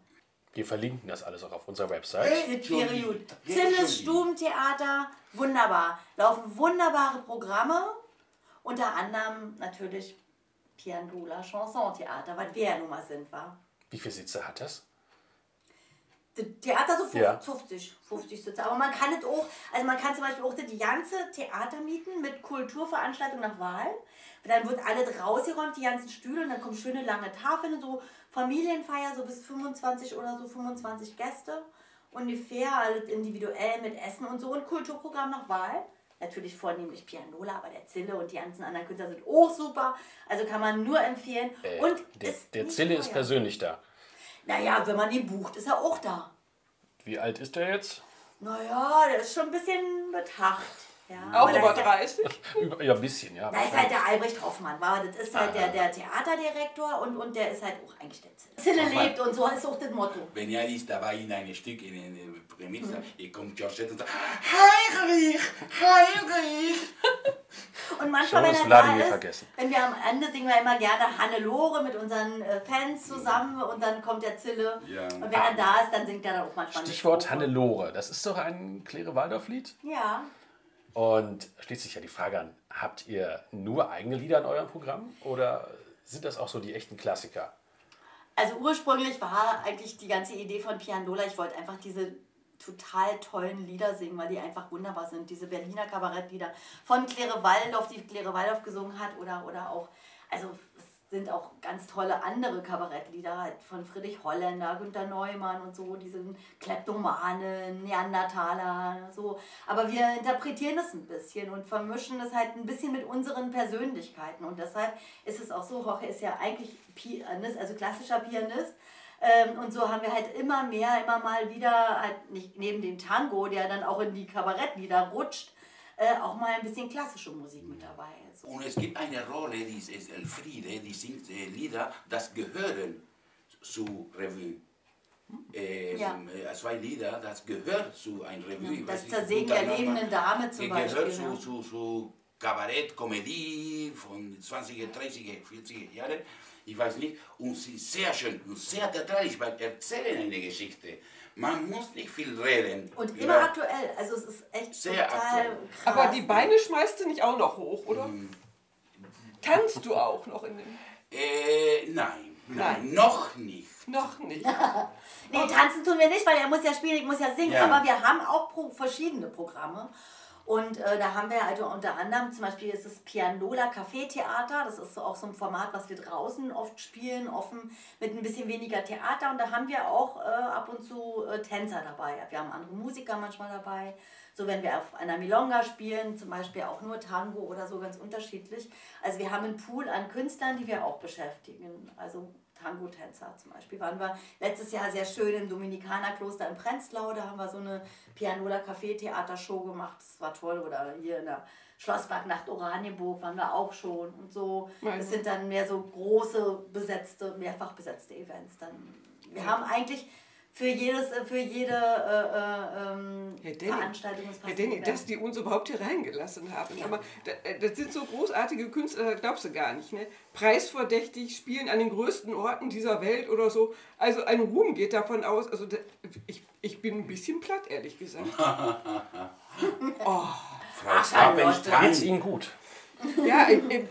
S1: Wir verlinken das alles auch auf unserer Website.
S4: Mit Period.
S6: Schon
S4: Stubentheater, wunderbar. Laufen wunderbare Programme, unter anderem natürlich Piandola Chansontheater, was wir ja nun mal sind, war.
S1: Wie viele Sitze hat das?
S4: Theater so 50,
S1: Ja.
S4: 50, 50 Sitze. Aber man kann es auch, also man kann zum Beispiel auch das ganze Theater mieten mit Kulturveranstaltung nach Wahl. Dann wird alles rausgeräumt, die ganzen Stühle, und dann kommen schöne lange Tafeln, so Familienfeier, so bis 25 oder so 25 Gäste. Ungefähr, alles individuell mit Essen und so und Kulturprogramm nach Wahl. Natürlich vornehmlich Pianola, aber der Zille und die ganzen anderen Künstler sind auch super. Also kann man nur empfehlen.
S1: Äh,
S4: und
S1: der
S4: ist
S1: der Zille ist
S4: teuer.
S1: persönlich da.
S4: Naja, wenn man ihn bucht, ist er auch da.
S1: Wie alt ist der jetzt?
S4: Naja, der ist schon ein bisschen betacht. Ja,
S3: Auch über
S4: ist ja-
S3: 30.
S1: Über- Ja, ein bisschen, ja.
S4: Da ist halt der Albrecht Hoffmann, war, das ist halt der, der Theaterdirektor und, und der ist halt auch der Zille. Lebt und so ist auch das Motto.
S6: Wenn er ist dabei in einem Stück, in einer Prämisse,
S4: Mhm.
S6: hier kommt Georgette und sagt, Heinrich, Heinrich.
S4: Und manchmal,
S1: Schon
S4: wenn
S1: ist
S4: er da ist,
S1: vergessen.
S4: wenn wir am Ende singen wir immer gerne Hannelore mit unseren äh, Fans zusammen und dann kommt der Zille.
S6: Ja.
S4: Und wenn er da ist, dann singt er dann auch manchmal eine
S1: Stichwort. Hannelore. Das ist doch ein Claire Waldorf-Lied.
S4: Ja.
S1: Und schließt sich ja die Frage an, habt ihr nur eigene Lieder in eurem Programm oder sind das auch so die echten Klassiker?
S4: Also ursprünglich war eigentlich die ganze Idee von Pianola, ich wollte einfach diese total tollen Lieder singen, weil die einfach wunderbar sind. Diese Berliner Kabarettlieder von Claire Waldorf, die Claire Waldorf gesungen hat oder, oder auch, also sind auch ganz tolle andere Kabarettlieder halt von Friedrich Holländer, Günter Neumann und so, diese Kleptomane, Neandertaler, so. Aber wir interpretieren es ein bisschen und vermischen es halt ein bisschen mit unseren Persönlichkeiten. Und deshalb ist es auch so, Jorge ist ja eigentlich Pianist, also klassischer Pianist. Ähm, und so haben wir halt immer mehr, immer mal wieder, halt nicht neben dem Tango, der dann auch in die Kabarettlieder rutscht, äh, auch mal ein bisschen klassische Musik mit dabei. So.
S6: Und es gibt eine Rolle, die ist ist Elfriede, die singt äh, Lieder, das gehören zu Revue. Ähm,
S4: Ja.
S6: äh, zwei Lieder, das gehört zu einer Revue.
S4: Das Zersägen der lebenden Dame zum
S6: die
S4: Beispiel.
S6: gehört zu, zu, zu Kabarett, Komödie von 20er, 30er, 40er Jahren. Ich weiß nicht. Und sie ist sehr schön und sehr theatralisch, weil erzählen eine Geschichte. Man muss nicht viel reden.
S4: Und immer aktuell. Also es ist echt
S6: Sehr
S4: total
S6: aktuell.
S4: krass.
S3: Aber die Beine schmeißt du nicht auch noch hoch, oder?
S6: Mm.
S3: Tanzt du auch noch in dem?
S6: Äh, nein, nein,
S3: Nein.
S6: noch nicht.
S3: Noch nicht.
S4: Nee, tanzen tun wir nicht, weil er muss ja spielen, ich muss ja singen.
S6: Ja.
S4: Aber wir haben auch pro verschiedene Programme. Und äh, da haben wir also unter anderem, zum Beispiel ist es Pianola Café Theater. Das ist so auch so ein Format, was wir draußen oft spielen, offen mit ein bisschen weniger Theater. Und da haben wir auch äh, ab und zu äh, Tänzer dabei. Wir haben andere Musiker manchmal dabei. So wenn wir auf einer Milonga spielen, zum Beispiel auch nur Tango oder so, ganz unterschiedlich. Also wir haben einen Pool an Künstlern, die wir auch beschäftigen. Also Tango-Tänzer zum Beispiel waren wir letztes Jahr sehr schön im Dominikanerkloster in Prenzlau. Da haben wir so eine Pianola Café Theatershow gemacht. Das war toll. Oder hier in der Schlossparknacht Oranienburg waren wir auch schon und so.
S3: Meine
S4: Das sind dann mehr so große besetzte, mehrfach besetzte Events. Dann wir haben eigentlich für jedes, für jede äh, äh, ähm,
S3: Herr Denny,
S4: Veranstaltung das
S3: Herr Denny, dass die uns überhaupt hier reingelassen haben. Aber da- äh, das sind so großartige Künstler, das glaubst du gar nicht. Ne? Preisverdächtig, spielen an den größten Orten dieser Welt oder so. Also ein Ruhm geht davon aus. Also da, ich, ich bin ein bisschen platt, ehrlich gesagt.
S6: Frau
S4: Charlotte.
S1: Geht's
S6: Stabenstein.
S1: Ihnen gut?
S3: Ja, ich, ich,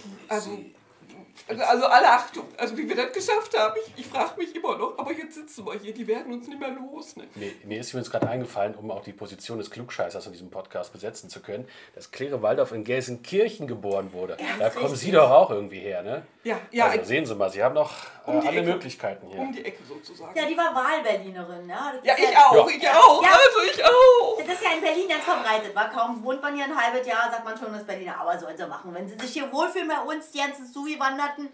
S3: also, also alle Achtung, also wie wir das geschafft haben, ich, ich frage mich immer noch, aber jetzt sitzen wir hier, die werden uns nicht mehr los. Ne?
S1: Mir, mir ist übrigens gerade eingefallen, um auch die Position des Klugscheißers in diesem Podcast besetzen zu können, dass Claire Waldorf in Gelsenkirchen geboren wurde. da kommen
S4: richtig.
S1: Sie doch auch irgendwie her, ne?
S3: Ja, ja,
S1: also sehen Sie mal, Sie haben noch äh,
S3: Um
S1: alle
S3: Ecke.
S1: Möglichkeiten hier.
S3: um die Ecke sozusagen.
S4: Ja, die war Wahlberlinerin. Ja, Das
S3: Ja,
S4: ist
S3: ich auch, ich auch,
S4: Ja.
S3: also ich auch.
S4: Das ist ja in Berlin ganz verbreitet. War kaum wohnt man hier ein halbes Jahr, sagt man schon, das ist Berliner. Aber sollen sie machen. Wenn sie sich hier wohlfühlen bei uns, die ganzen Zugewanderten,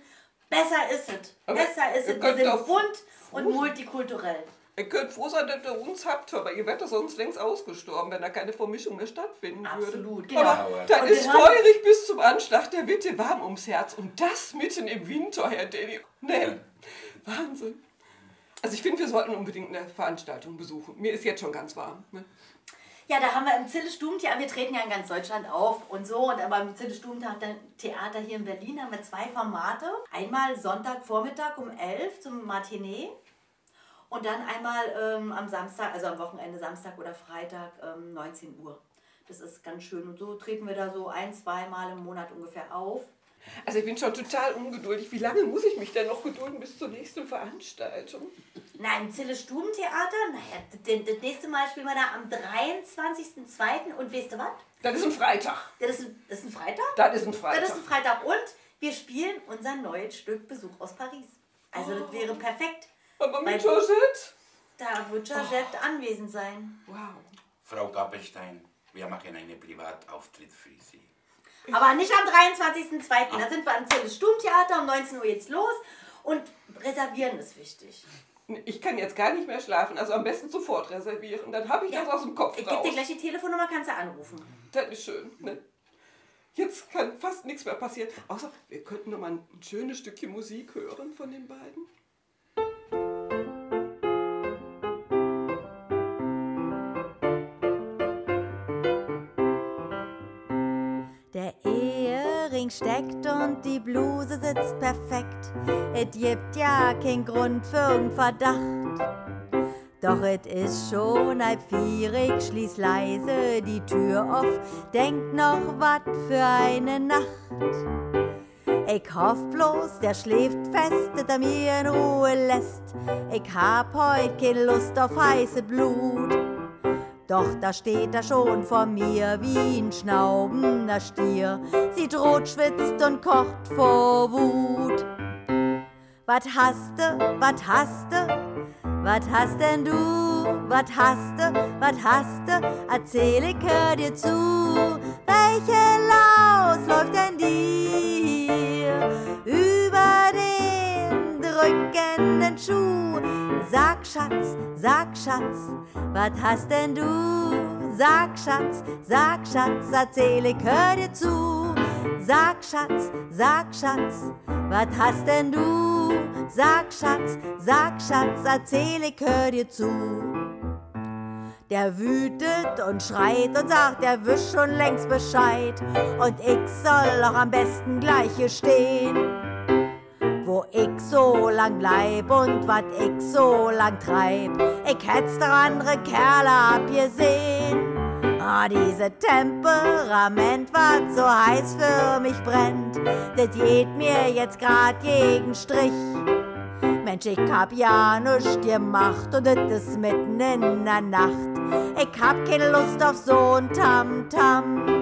S4: besser ist es.
S3: Aber
S4: Besser ist es. Wir sind bunt und multikulturell.
S3: Ihr könnt froh sein, dass ihr uns habt, aber ihr werdet sonst längst ausgestorben, wenn da keine Vermischung mehr stattfinden würde.
S4: Absolut, genau.
S3: Aber
S4: wir
S3: ist feurig bis zum Anschlag, der wird dir warm ums Herz. Und das mitten im Winter, Herr Danny. Nee, Wahnsinn. Also ich finde, wir sollten unbedingt eine Veranstaltung besuchen. Mir ist jetzt schon ganz warm. Ne?
S4: Ja, da haben wir im Zille Stubentheater, wir treten ja in ganz Deutschland auf und so. Und aber im Zille Stubentheater Theater hier in Berlin haben wir zwei Formate. Einmal Sonntagvormittag um 11 zum Matinee. Und dann einmal ähm, am Samstag, also am Wochenende, Samstag oder Freitag, ähm, 19 Uhr. Das ist ganz schön. Und so treten wir da so ein, zwei Mal im Monat ungefähr auf.
S3: Also ich bin schon total ungeduldig. Wie lange muss ich mich denn noch gedulden bis zur nächsten Veranstaltung?
S4: Nein, Zille Stubentheater, naja, das, das nächste Mal spielen wir da am 23.02. Und weißt du was?
S3: Das ist ein Freitag.
S4: Das ist, ein- das ist ein Freitag?
S3: Das ist ein
S4: Das
S3: Freitag.
S4: ist ein Freitag und wir spielen unser neues Stück Besuch aus Paris. Also das wäre perfekt.
S3: Aber mit Georgette?
S4: Da wird Georgette anwesend sein.
S3: Wow.
S6: Frau Kappelstein, wir machen einen Privatauftritt für Sie.
S9: Aber nicht am 23.02. Da sind wir am Zelles Sturmtheater um 19 Uhr jetzt los. Und reservieren ist wichtig.
S3: Ich kann jetzt gar nicht mehr schlafen, also am besten sofort reservieren. Dann habe ich das aus dem Kopf
S9: Ich gebe dir gleich die Telefonnummer, kannst du anrufen.
S3: Das ist schön. Ne? Jetzt kann fast nichts mehr passieren. Außer wir könnten noch mal ein schönes Stückchen Musik hören von den beiden.
S4: Steckt und die Bluse sitzt perfekt. Et gibt ja kein Grund für irgendeinen Verdacht. Doch et is schon halb vierig, schließ leise die Tür auf, denk noch wat für eine Nacht. Ich hoff bloß, der schläft fest, dass er mir in Ruhe lässt. Ich hab heut keine Lust auf heiße Blut. Doch da steht er schon vor mir wie ein schnaubender Stier. Sie droht, schwitzt und kocht vor Wut. Wat hast du, wat hast du, wat hast denn du, wat hast du, wat hast du, erzähl ich hör dir zu. Welche Laus läuft denn dir über den drückenden Schuh? Sag Schatz, sag Schatz, wat hast denn du? Sag Schatz, sag Schatz, erzähl ich hör dir zu. Sag Schatz, sag Schatz, wat hast denn du? Sag Schatz, sag Schatz, erzähl ich hör dir zu. Der wütet und schreit und sagt, er wüsst schon längst Bescheid. Und ich soll auch am besten gleich hier stehen. Ich so lang bleib und wat ich so lang treib. Ich hätt's doch andere Kerle abgesehen. Ah, diese Temperament, wat so heiß für mich brennt, das geht mir jetzt grad gegen Strich. Mensch, ich hab ja nichts gemacht und das ist mitten in der Nacht. Ich hab keine Lust auf so ein Tamtam. Keiner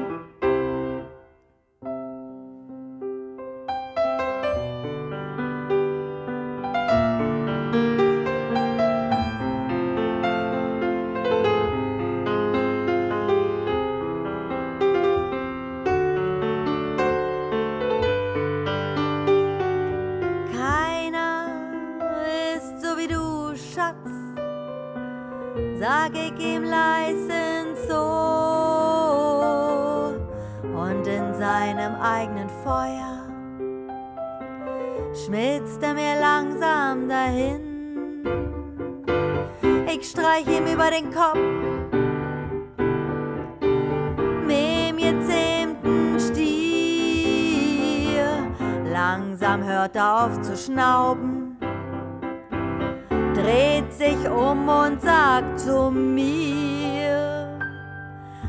S4: über den Kopf. Mit dem gezähmten Stier. Langsam hört er auf zu schnauben, dreht sich um und sagt zu mir: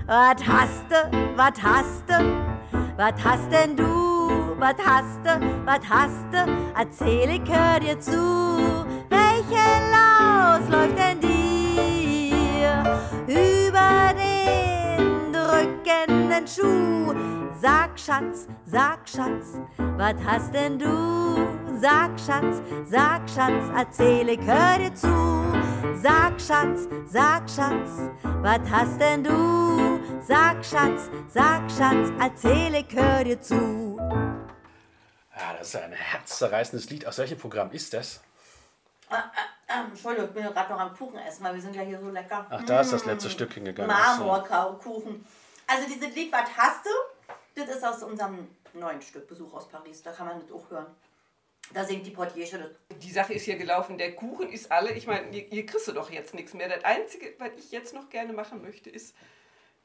S4: Was hast du, was hast du, was hast denn du, was hast du, was hast du, erzähl ich hör dir zu, welche Laus läuft denn dir über den drückenden Schuh? Sag Schatz, sag Schatz, was hast denn du? Sag Schatz, sag Schatz, erzähl ich hör dir zu. Sag Schatz, sag Schatz, was hast denn du? Sag Schatz, sag Schatz, erzähl ich hör dir zu.
S1: Ja, das ist ein herzzerreißendes Lied. Aus welchem Programm ist das?
S9: Ähm, Entschuldigung, ich bin ja gerade noch am Kuchen essen, weil wir sind ja hier so lecker.
S1: Ach, da ist das letzte Stück hingegangen.
S9: Marmorkuchen. Also dieses Lied, was hast du? Das ist aus unserem neuen Stück Besuch aus Paris. Da kann man das auch hören. Da singt die Portier das.
S3: Die Sache ist hier gelaufen, der Kuchen ist alle. Ich meine, hier, hier kriegst du doch jetzt nichts mehr. Das Einzige, was ich jetzt noch gerne machen möchte, ist,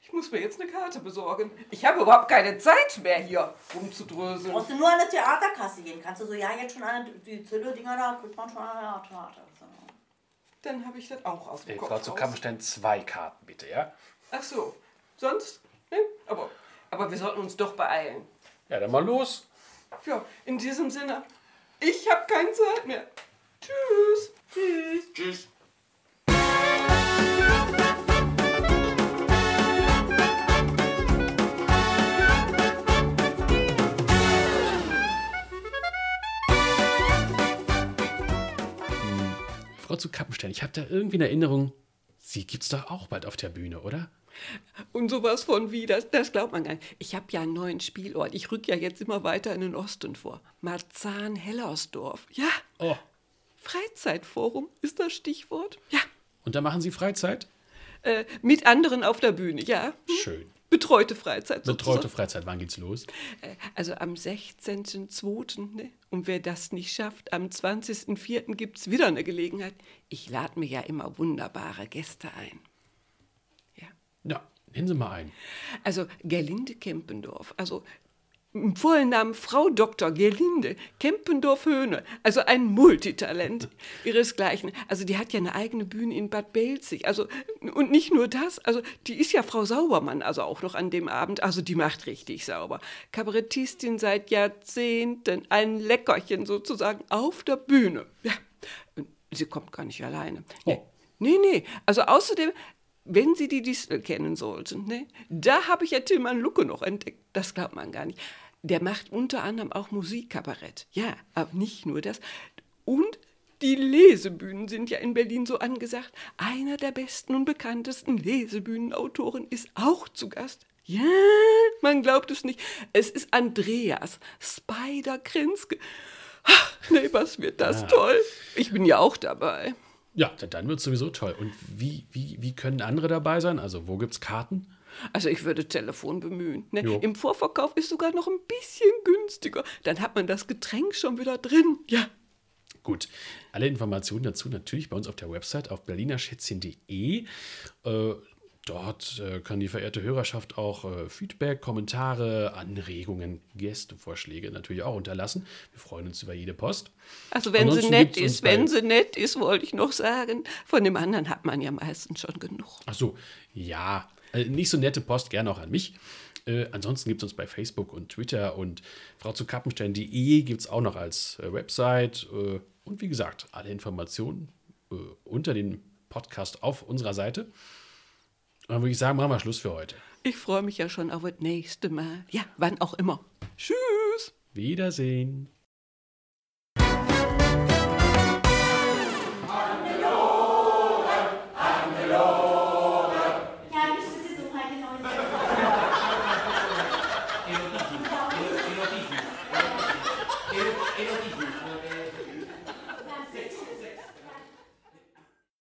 S3: ich muss mir jetzt eine Karte besorgen. Ich habe überhaupt keine Zeit mehr hier rumzudröseln.
S9: Du nur an eine Theaterkasse gehen. Kannst du so, ja, jetzt schon an die Zille-Dinger da, kriegt man schon an der Theater.
S3: Dann habe ich das auch aus dem
S1: Ey,
S3: Kopf
S1: Frau zu
S3: raus.
S1: Kammerstein, zwei Karten bitte, ja?
S3: Ach so, sonst? Ne? Aber, aber wir sollten uns doch beeilen.
S1: Ja, dann mal los.
S3: Ja, in diesem Sinne, ich habe keine Zeit mehr. Tschüss. Tschüss.
S6: Tschüss.
S1: Frau zu Kappenstein, ich habe da irgendwie eine Erinnerung, sie gibt's doch auch bald auf der Bühne, oder?
S3: Und sowas von wie, das, das glaubt man gar nicht. Ich habe ja einen neuen Spielort. Ich rück ja jetzt immer weiter in den Osten vor. Marzahn-Hellersdorf. Ja,
S1: Oh,
S3: Freizeitforum ist das Stichwort. Ja,
S1: und da machen Sie Freizeit?
S3: äh, mit anderen auf der Bühne, ja.
S1: Schön.
S3: Betreute Freizeit
S1: Betreute
S3: sozusagen.
S1: Freizeit, wann geht's los?
S3: Äh, Also am 16.02. Ne? Und wer das nicht schafft, am 20.04. gibt es wieder eine Gelegenheit. Ich lade mir ja immer wunderbare Gäste ein. Ja.
S1: Ja, nehmen Sie mal ein.
S3: Also Gerlinde Kempendorf, also im vollen Namen Frau Dr. Gerlinde Kempendorf-Höhne, also ein Multitalent ihresgleichen. Also die hat ja eine eigene Bühne in Bad Belzig. Also und nicht nur das, also die ist ja Frau Saubermann, also auch noch an dem Abend. Also die macht richtig sauber. Kabarettistin seit Jahrzehnten, ein Leckerchen sozusagen auf der Bühne. Ja, sie kommt gar nicht alleine. Nee.
S1: Oh.
S3: Nee, nee. Also außerdem, wenn Sie die Distel kennen sollten, ne, da habe ich ja Tilman Lucke noch entdeckt. Das glaubt man gar nicht. Der macht unter anderem auch Musikkabarett. Ja, aber nicht nur das. Und die Lesebühnen sind ja in Berlin so angesagt. Einer der besten und bekanntesten Lesebühnenautoren ist auch zu Gast. Ja, man glaubt es nicht. Es ist Andreas Spider Krinske. Ach, nee, was wird das toll. Ich bin ja auch dabei.
S1: Ja, da- dann wird es sowieso toll. Und wie, wie, wie können andere dabei sein? Also, wo gibt's Karten?
S3: Also ich würde Telefon bemühen. Ne? Im Vorverkauf ist sogar noch ein bisschen günstiger. Dann hat man das Getränk schon wieder drin. Ja.
S1: Gut, alle Informationen dazu natürlich bei uns auf der Website auf berlinerschätzchen.de. Äh, dort äh, kann die verehrte Hörerschaft auch äh, Feedback, Kommentare, Anregungen, Gästevorschläge natürlich auch unterlassen. Wir freuen uns über jede Post.
S3: Also wenn
S1: Ansonsten
S3: sie nett ist, wenn sie nett ist, wollte ich noch sagen. Von dem anderen hat man ja meistens schon genug.
S1: Ach so, ja, äh, nicht so nette Post, gerne auch an mich. Äh, ansonsten gibt es uns bei Facebook und Twitter und frau zu kappenstein.de gibt es auch noch als äh, Website. Äh, und wie gesagt, alle Informationen äh, unter dem Podcast auf unserer Seite. Dann würde ich sagen, machen wir Schluss für heute.
S3: Ich freue mich ja schon auf das nächste Mal. Ja, wann auch immer. Tschüss.
S1: Wiedersehen.